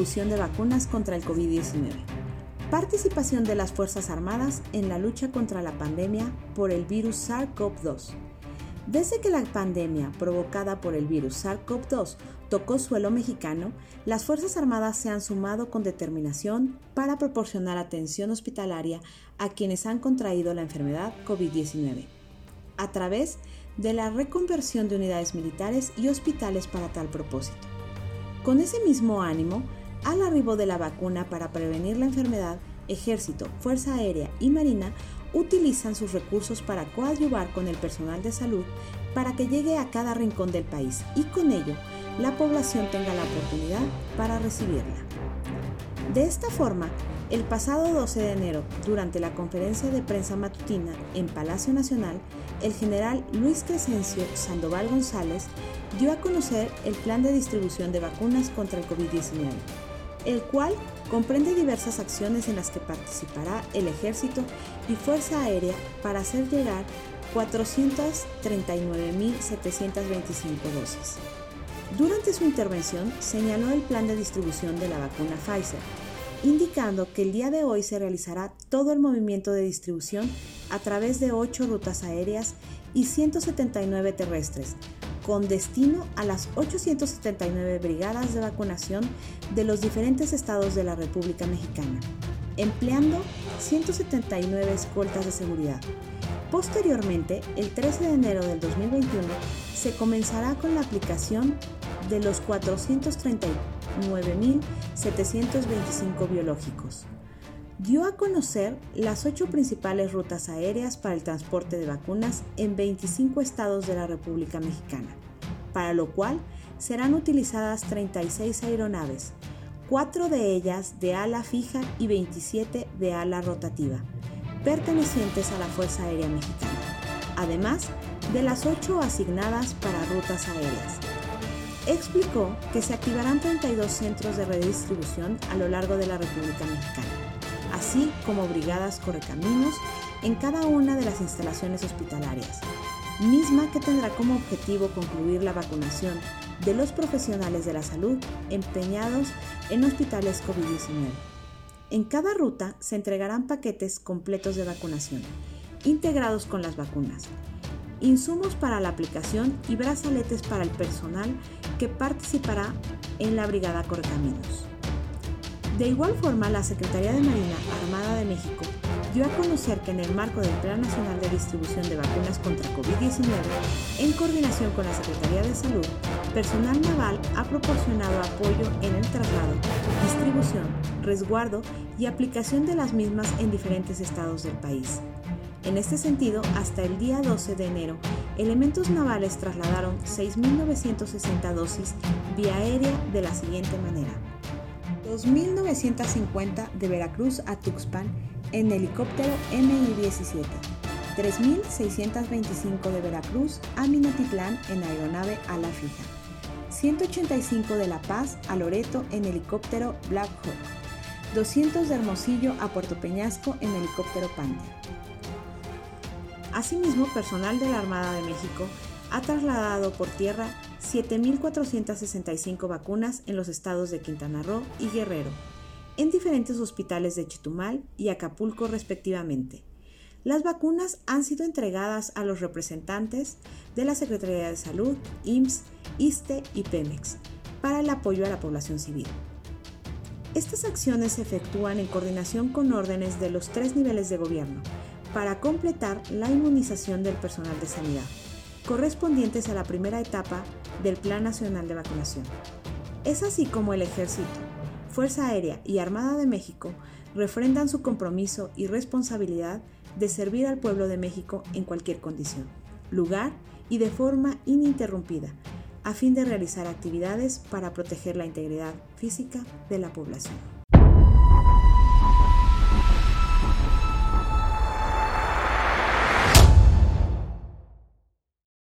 distribución de vacunas contra el COVID-19. Participación de las Fuerzas Armadas en la lucha contra la pandemia por el virus SARS-CoV-2. Desde que la pandemia provocada por el virus SARS-CoV-2 tocó suelo mexicano, las Fuerzas Armadas se han sumado con determinación para proporcionar atención hospitalaria a quienes han contraído la enfermedad COVID-19, a través de la reconversión de unidades militares y hospitales para tal propósito. Con ese mismo ánimo, al arribo de la vacuna para prevenir la enfermedad, Ejército, Fuerza Aérea y Marina utilizan sus recursos para coadyuvar con el personal de salud para que llegue a cada rincón del país y con ello la población tenga la oportunidad para recibirla. De esta forma, el pasado 12 de enero, durante la conferencia de prensa matutina en Palacio Nacional, el general Luis Crescencio Sandoval González dio a conocer el plan de distribución de vacunas contra el COVID-19, el cual comprende diversas acciones en las que participará el Ejército y Fuerza Aérea para hacer llegar 439.725 dosis. Durante su intervención señaló el plan de distribución de la vacuna Pfizer, indicando que el día de hoy se realizará todo el movimiento de distribución a través de 8 rutas aéreas y 179 terrestres, con destino a las 879 brigadas de vacunación de los diferentes estados de la República Mexicana, empleando 179 escoltas de seguridad. Posteriormente, el 13 de enero del 2021, se comenzará con la aplicación de los 439.725 biológicos. Dio a conocer las ocho principales rutas aéreas para el transporte de vacunas en 25 estados de la República Mexicana, para lo cual serán utilizadas 36 aeronaves, cuatro de ellas de ala fija y 27 de ala rotativa, pertenecientes a la Fuerza Aérea Mexicana, además de las ocho asignadas para rutas aéreas. Explicó que se activarán 32 centros de redistribución a lo largo de la República Mexicana, así como brigadas correcaminos en cada una de las instalaciones hospitalarias, misma que tendrá como objetivo concluir la vacunación de los profesionales de la salud empeñados en hospitales COVID-19. En cada ruta se entregarán paquetes completos de vacunación, integrados con las vacunas, insumos para la aplicación y brazaletes para el personal que participará en la Brigada Correcaminos. De igual forma, la Secretaría de Marina Armada de México dio a conocer que en el marco del Plan Nacional de Distribución de Vacunas contra COVID-19, en coordinación con la Secretaría de Salud, personal naval ha proporcionado apoyo en el traslado, distribución, resguardo y aplicación de las mismas en diferentes estados del país. En este sentido, hasta el día 12 de enero, elementos navales trasladaron 6.960 dosis vía aérea de la siguiente manera. 2.950 de Veracruz a Tuxpan en helicóptero MI-17, 3.625 de Veracruz a Minatitlán en aeronave ala fija, 185 de La Paz a Loreto en helicóptero Black Hawk, 200 de Hermosillo a Puerto Peñasco en helicóptero Panther. Asimismo, personal de la Armada de México ha trasladado por tierra 7.465 vacunas en los estados de Quintana Roo y Guerrero, en diferentes hospitales de Chetumal y Acapulco respectivamente. Las vacunas han sido entregadas a los representantes de la Secretaría de Salud, IMSS, ISTE y Pemex para el apoyo a la población civil. Estas acciones se efectúan en coordinación con órdenes de los tres niveles de gobierno, para completar la inmunización del personal de sanidad, correspondientes a la primera etapa del Plan Nacional de Vacunación. Es así como el Ejército, Fuerza Aérea y Armada de México refrendan su compromiso y responsabilidad de servir al pueblo de México en cualquier condición, lugar y de forma ininterrumpida, a fin de realizar actividades para proteger la integridad física de la población.